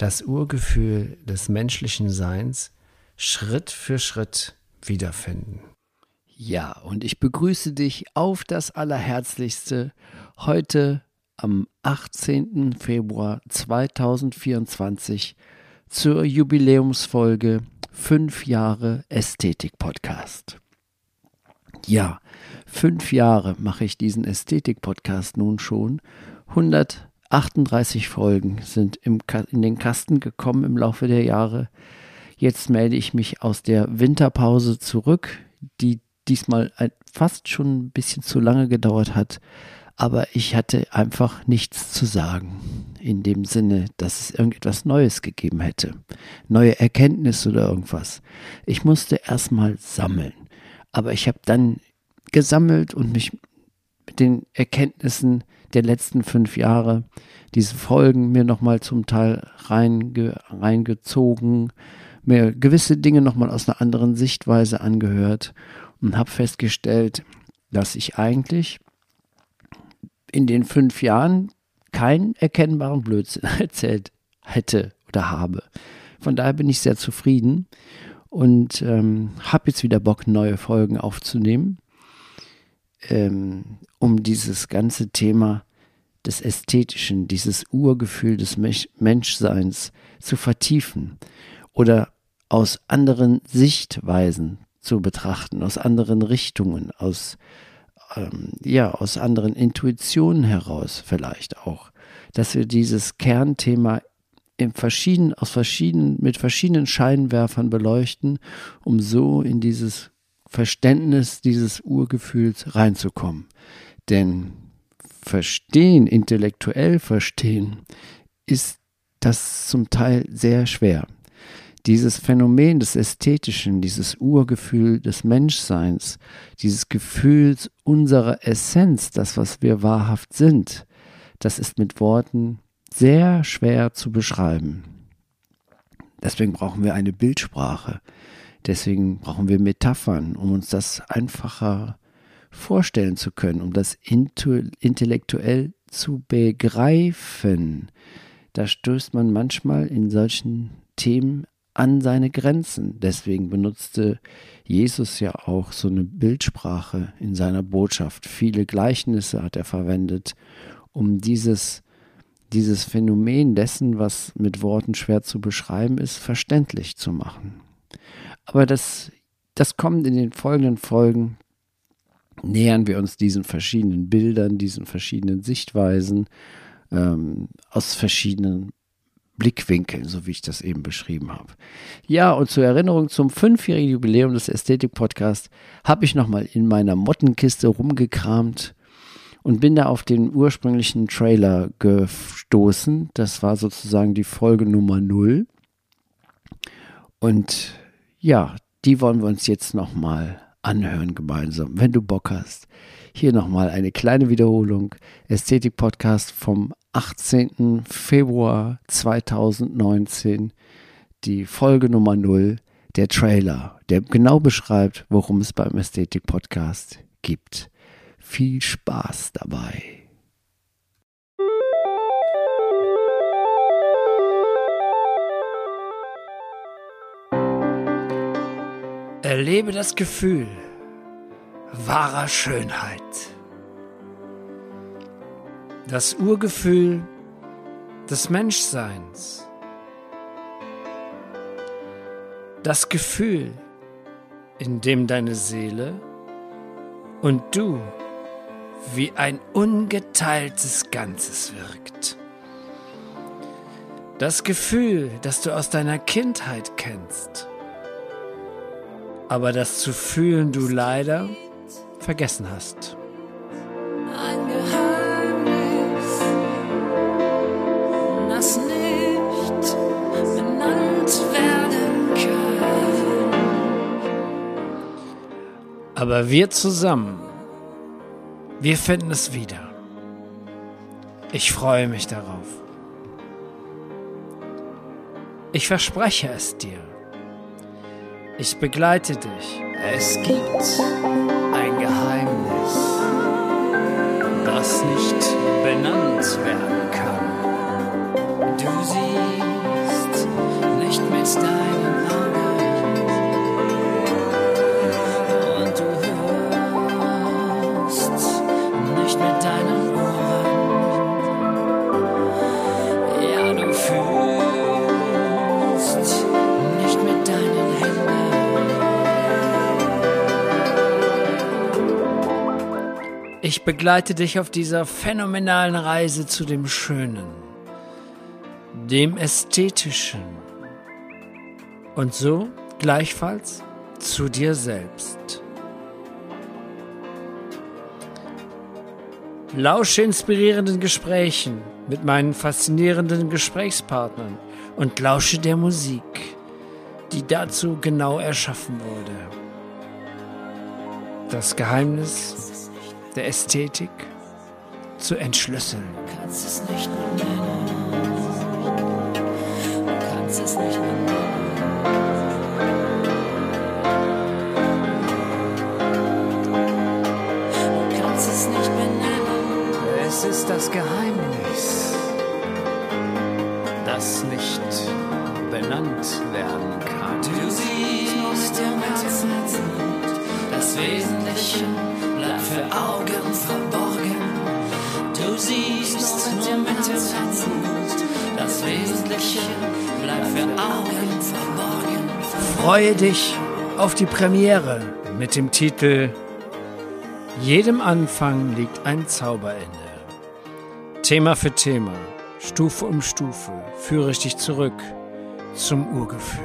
das Urgefühl des menschlichen Seins Schritt für Schritt wiederfinden. Ja, und ich begrüße dich auf das Allerherzlichste heute am 18. Februar 2024 zur Jubiläumsfolge 5 Jahre Ästhetik Podcast. Ja, fünf Jahre mache ich diesen Ästhetik Podcast nun schon. 138 Folgen sind im, in den Kasten gekommen im Laufe der Jahre. Jetzt melde ich mich aus der Winterpause zurück, die diesmal fast schon ein bisschen zu lange gedauert hat. Aber ich hatte einfach nichts zu sagen. In dem Sinne, dass es irgendetwas Neues gegeben hätte. Neue Erkenntnisse oder irgendwas. Ich musste erstmal sammeln. Aber ich habe dann gesammelt und mich mit den Erkenntnissen der letzten fünf Jahre, diese Folgen mir nochmal zum Teil reinge, reingezogen, mir gewisse Dinge nochmal aus einer anderen Sichtweise angehört und habe festgestellt, dass ich eigentlich in den fünf Jahren keinen erkennbaren Blödsinn erzählt hätte oder habe. Von daher bin ich sehr zufrieden und ähm, habe jetzt wieder Bock, neue Folgen aufzunehmen, ähm, um dieses ganze Thema des Ästhetischen, dieses Urgefühl des Menschseins zu vertiefen oder aus anderen Sichtweisen zu betrachten, aus anderen Richtungen, aus ähm, ja, aus anderen Intuitionen heraus vielleicht auch, dass wir dieses Kernthema in verschiedenen, aus verschiedenen, mit verschiedenen Scheinwerfern beleuchten, um so in dieses Verständnis dieses Urgefühls reinzukommen. Denn verstehen, intellektuell verstehen, ist das zum Teil sehr schwer dieses Phänomen des Ästhetischen, dieses Urgefühl des Menschseins, dieses Gefühl unserer Essenz, das, was wir wahrhaft sind, das ist mit Worten sehr schwer zu beschreiben. Deswegen brauchen wir eine Bildsprache. Deswegen brauchen wir Metaphern, um uns das einfacher vorstellen zu können, um das intellektuell zu begreifen. Da stößt man manchmal in solchen Themen an seine Grenzen. Deswegen benutzte Jesus ja auch so eine Bildsprache in seiner Botschaft. Viele Gleichnisse hat er verwendet, um dieses, dieses Phänomen dessen, was mit Worten schwer zu beschreiben ist, verständlich zu machen. Aber das, das kommt in den folgenden Folgen. Nähern wir uns diesen verschiedenen Bildern, diesen verschiedenen Sichtweisen ähm, aus verschiedenen Blickwinkeln, so wie ich das eben beschrieben habe. Ja, und zur Erinnerung zum fünfjährigen Jubiläum des Ästhetik-Podcasts habe ich nochmal in meiner Mottenkiste rumgekramt und bin da auf den ursprünglichen Trailer gestoßen. Das war sozusagen die Folge Nummer 0. Und ja, die wollen wir uns jetzt nochmal anhören gemeinsam, wenn du Bock hast. Hier nochmal eine kleine Wiederholung. Ästhetik-Podcast vom 18. Februar 2019 die Folge Nummer 0, der Trailer, der genau beschreibt, worum es beim Ästhetik Podcast gibt. Viel Spaß dabei. Erlebe das Gefühl wahrer Schönheit. Das Urgefühl des Menschseins. Das Gefühl, in dem deine Seele und du wie ein ungeteiltes Ganzes wirkt. Das Gefühl, das du aus deiner Kindheit kennst, aber das zu fühlen du leider vergessen hast. Ein Geheimnis, das nicht benannt werden kann. Aber wir zusammen, wir finden es wieder. Ich freue mich darauf. Ich verspreche es dir. Ich begleite dich. Es gibt ein Geheimnis, das nicht benannt werden kann. Begleite dich auf dieser phänomenalen Reise zu dem Schönen, dem Ästhetischen und so gleichfalls zu dir selbst. Lausche inspirierenden Gesprächen mit meinen faszinierenden Gesprächspartnern und lausche der Musik, die dazu genau erschaffen wurde. Das Geheimnis der Ästhetik zu entschlüsseln. Du kannst es nicht mehr nennen. Du kannst es nicht mehr nennen. Du kannst es nicht mehr nennen. Es ist das Geheimnis, das nicht benannt werden kann. Du siehst im Herzen, Augen verborgen. Du siehst nur mit dem Herzen, das Wesentliche bleibt für Augen verborgen. Freue dich auf die Premiere mit dem Titel Jedem Anfang liegt ein Zauber inne. Thema für Thema, Stufe um Stufe führe ich dich zurück zum Urgefühl.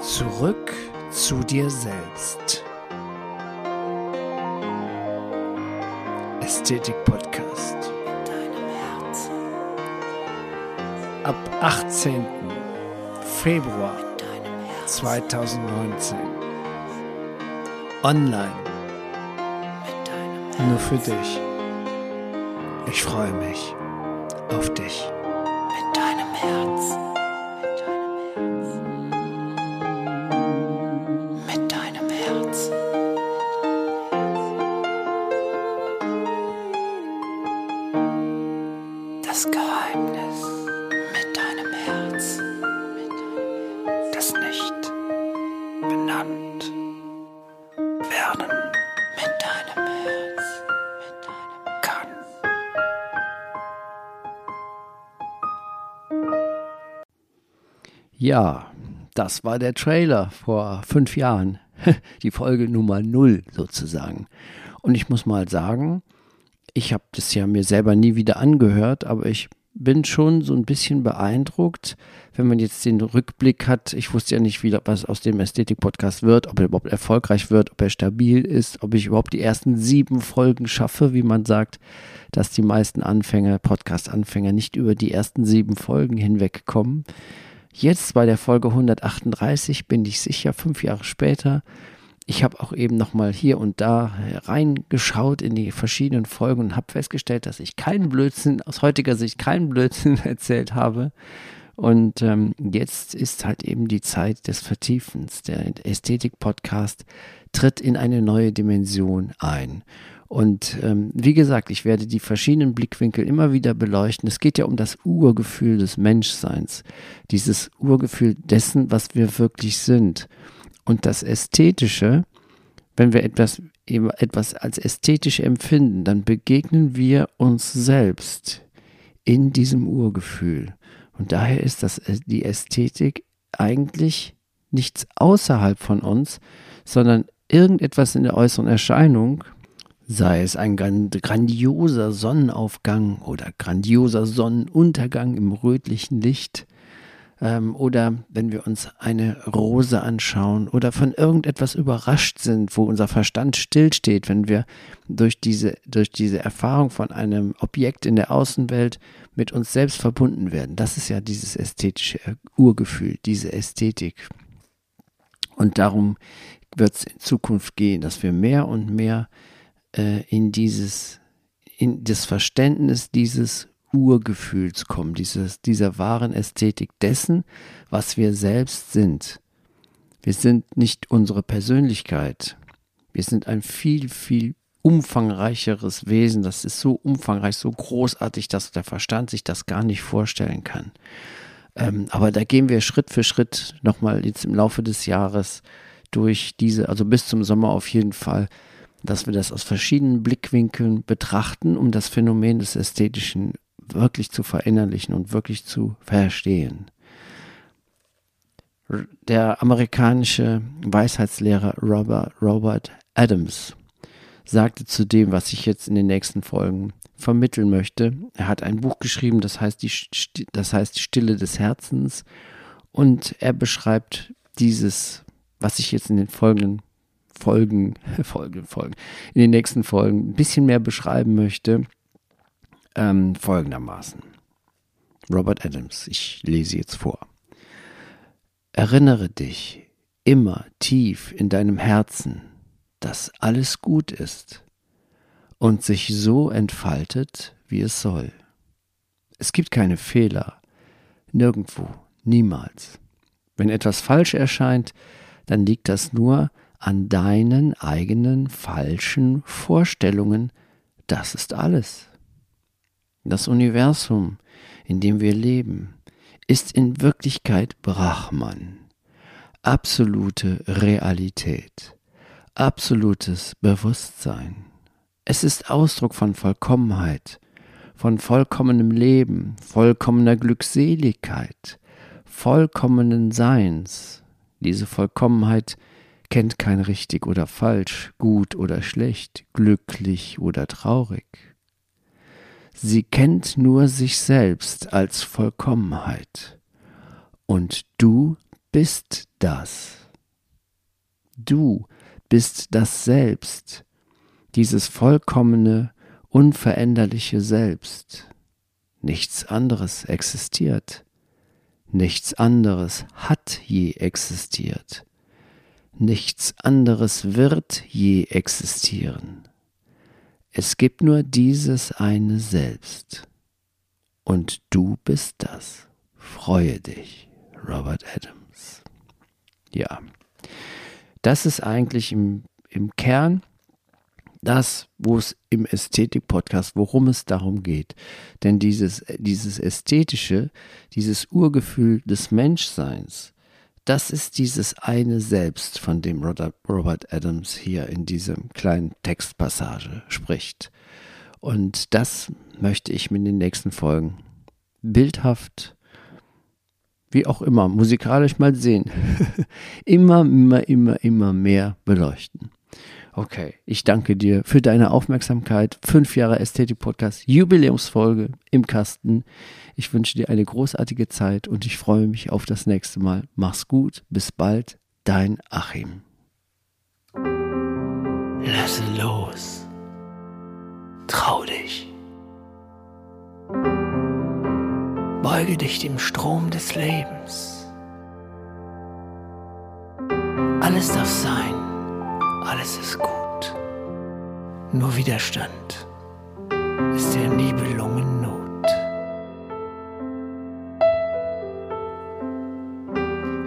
Zurück zu dir selbst. Ästhetik Podcast. Deinem Herz, Ab 18. Februar deinem Herz, 2019. Online. Nur für dich. Ich freue mich auf dich. mit deinem Herz. Ja, das war der Trailer vor fünf Jahren. Die Folge Nummer null sozusagen. Und ich muss mal sagen, ich habe das ja mir selber nie wieder angehört, aber ich bin schon so ein bisschen beeindruckt, wenn man jetzt den Rückblick hat. Ich wusste ja nicht, wie, was aus dem Ästhetik-Podcast wird, ob er überhaupt erfolgreich wird, ob er stabil ist, ob ich überhaupt die ersten sieben Folgen schaffe, wie man sagt, dass die meisten Anfänger, Podcast-Anfänger nicht über die ersten sieben Folgen hinwegkommen. Jetzt bei der Folge 138 bin ich sicher, fünf Jahre später. Ich habe auch eben nochmal hier und da reingeschaut in die verschiedenen Folgen und habe festgestellt, dass ich keinen Blödsinn, aus heutiger Sicht keinen Blödsinn erzählt habe. Und ähm, jetzt ist halt eben die Zeit des Vertiefens. Der Ästhetik-Podcast tritt in eine neue Dimension ein. Und ähm, wie gesagt, ich werde die verschiedenen Blickwinkel immer wieder beleuchten. Es geht ja um das Urgefühl des Menschseins, dieses Urgefühl dessen, was wir wirklich sind. Und das Ästhetische, wenn wir etwas, etwas als ästhetisch empfinden, dann begegnen wir uns selbst in diesem Urgefühl. Und daher ist das, äh, die Ästhetik eigentlich nichts außerhalb von uns, sondern irgendetwas in der äußeren Erscheinung, sei es ein grand- grandioser Sonnenaufgang oder grandioser Sonnenuntergang im rötlichen Licht, ähm, oder wenn wir uns eine Rose anschauen oder von irgendetwas überrascht sind, wo unser Verstand stillsteht, wenn wir durch diese, durch diese Erfahrung von einem Objekt in der Außenwelt mit uns selbst verbunden werden. Das ist ja dieses ästhetische Urgefühl, diese Ästhetik. Und darum wird es in Zukunft gehen, dass wir mehr und mehr äh, in dieses, in das Verständnis dieses Urgefühls kommen, dieses, dieser wahren Ästhetik dessen, was wir selbst sind. Wir sind nicht unsere Persönlichkeit. Wir sind ein viel, viel umfangreicheres Wesen. Das ist so umfangreich, so großartig, dass der Verstand sich das gar nicht vorstellen kann. Ähm, aber da gehen wir Schritt für Schritt nochmal jetzt im Laufe des Jahres durch diese, also bis zum Sommer auf jeden Fall, dass wir das aus verschiedenen Blickwinkeln betrachten, um das Phänomen des Ästhetischen wirklich zu verinnerlichen und wirklich zu verstehen. Der amerikanische Weisheitslehrer Robert, Robert Adams sagte zu dem, was ich jetzt in den nächsten Folgen vermitteln möchte. Er hat ein Buch geschrieben, das heißt die, das heißt Stille des Herzens und er beschreibt dieses, was ich jetzt in den folgenden Folgen, Folgen, Folgen, in den nächsten Folgen ein bisschen mehr beschreiben möchte, ähm, folgendermaßen. Robert Adams, ich lese jetzt vor. Erinnere dich immer tief in deinem Herzen, dass alles gut ist und sich so entfaltet, wie es soll. Es gibt keine Fehler, nirgendwo, niemals. Wenn etwas falsch erscheint, dann liegt das nur an deinen eigenen falschen Vorstellungen. Das ist alles. Das Universum, in dem wir leben, ist in Wirklichkeit Brahman, absolute Realität absolutes Bewusstsein. Es ist Ausdruck von Vollkommenheit, von vollkommenem Leben, vollkommener Glückseligkeit, vollkommenen Seins. Diese Vollkommenheit kennt kein richtig oder falsch, gut oder schlecht, glücklich oder traurig. Sie kennt nur sich selbst als Vollkommenheit. Und du bist das. Du bist das Selbst, dieses vollkommene, unveränderliche Selbst. Nichts anderes existiert. Nichts anderes hat je existiert. Nichts anderes wird je existieren. Es gibt nur dieses eine Selbst. Und du bist das. Freue dich, Robert Adams. Ja. Das ist eigentlich im, im Kern das, wo es im Ästhetik-Podcast, worum es darum geht. Denn dieses, dieses Ästhetische, dieses Urgefühl des Menschseins, das ist dieses eine Selbst, von dem Robert Adams hier in diesem kleinen Textpassage spricht. Und das möchte ich mir in den nächsten Folgen bildhaft wie auch immer, musikalisch mal sehen. immer, immer, immer, immer mehr beleuchten. Okay, ich danke dir für deine Aufmerksamkeit. Fünf Jahre Ästhetik-Podcast, Jubiläumsfolge im Kasten. Ich wünsche dir eine großartige Zeit und ich freue mich auf das nächste Mal. Mach's gut, bis bald, dein Achim. Lass los. Trau dich. Beuge dich dem Strom des Lebens. Alles darf sein, alles ist gut. Nur Widerstand ist der Nibelungen Not.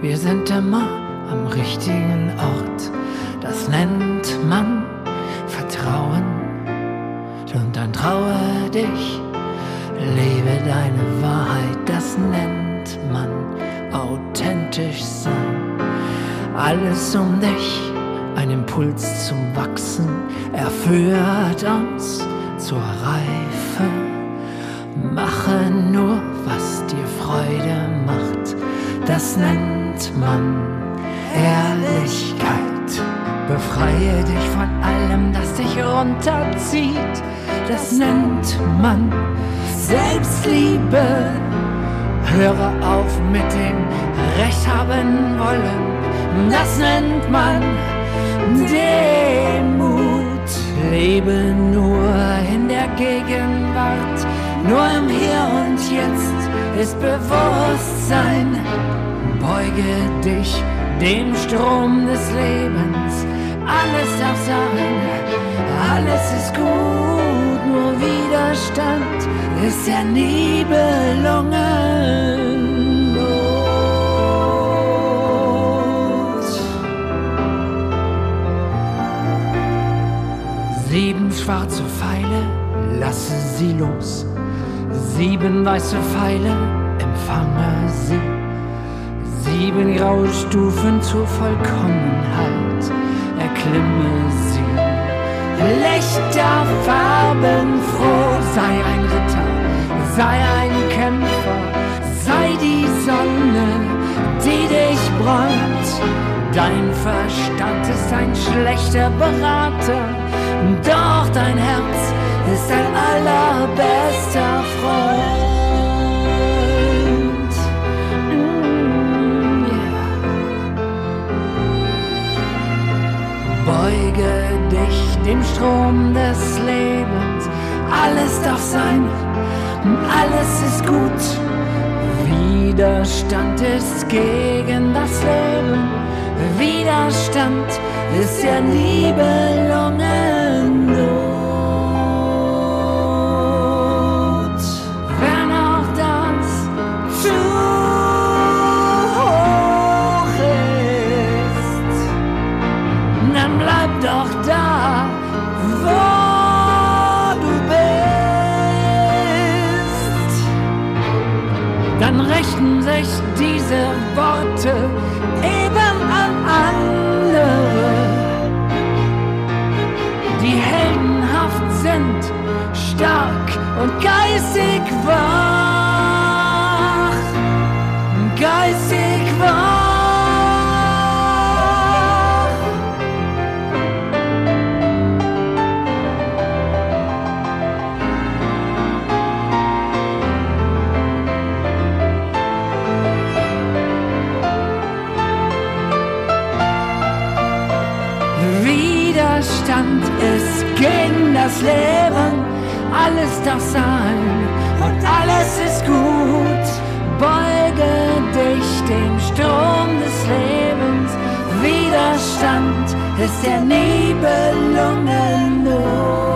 Wir sind immer am richtigen Ort, das nennt man Vertrauen. Und dann traue dich Lebe deine Wahrheit, das nennt man authentisch sein. Alles um dich, ein Impuls zum Wachsen, er führt uns zur Reife. Mache nur, was dir Freude macht, das nennt man Ehrlichkeit. Befreie dich von allem, das dich runterzieht, das nennt man Selbstliebe. Höre auf mit dem Recht haben wollen, das nennt man Demut. Lebe nur in der Gegenwart, nur im Hier und Jetzt ist Bewusstsein. Beuge dich dem Strom des Lebens. Alles darf sein, alles ist gut, nur Widerstand ist der Nibelungenlos. Schwarze Pfeile, lasse sie los. Sieben weiße Pfeile, empfange sie. Sieben graue Stufen zur Vollkommenheit, erklimme sie. Lichter, farbenfroh, sei ein Ritter, sei ein Kämpfer, sei die Sonne, die dich bräunt. Dein Verstand ist ein schlechter Berater, doch dein Herz ist dein allerbester Freund. Mm. Beuge dich dem Strom des Lebens. Alles darf sein, alles ist gut. Widerstand ist gegen das Leben. Widerstand ist der Nibelungenlot. Wenn auch das zu hoch ist, dann bleib doch da, wo du bist. Dann richten sich diese Worte gegen das Leben, alles darf sein und alles ist gut. Beuge dich dem Strom des Lebens, Widerstand ist der Nibelungenlot.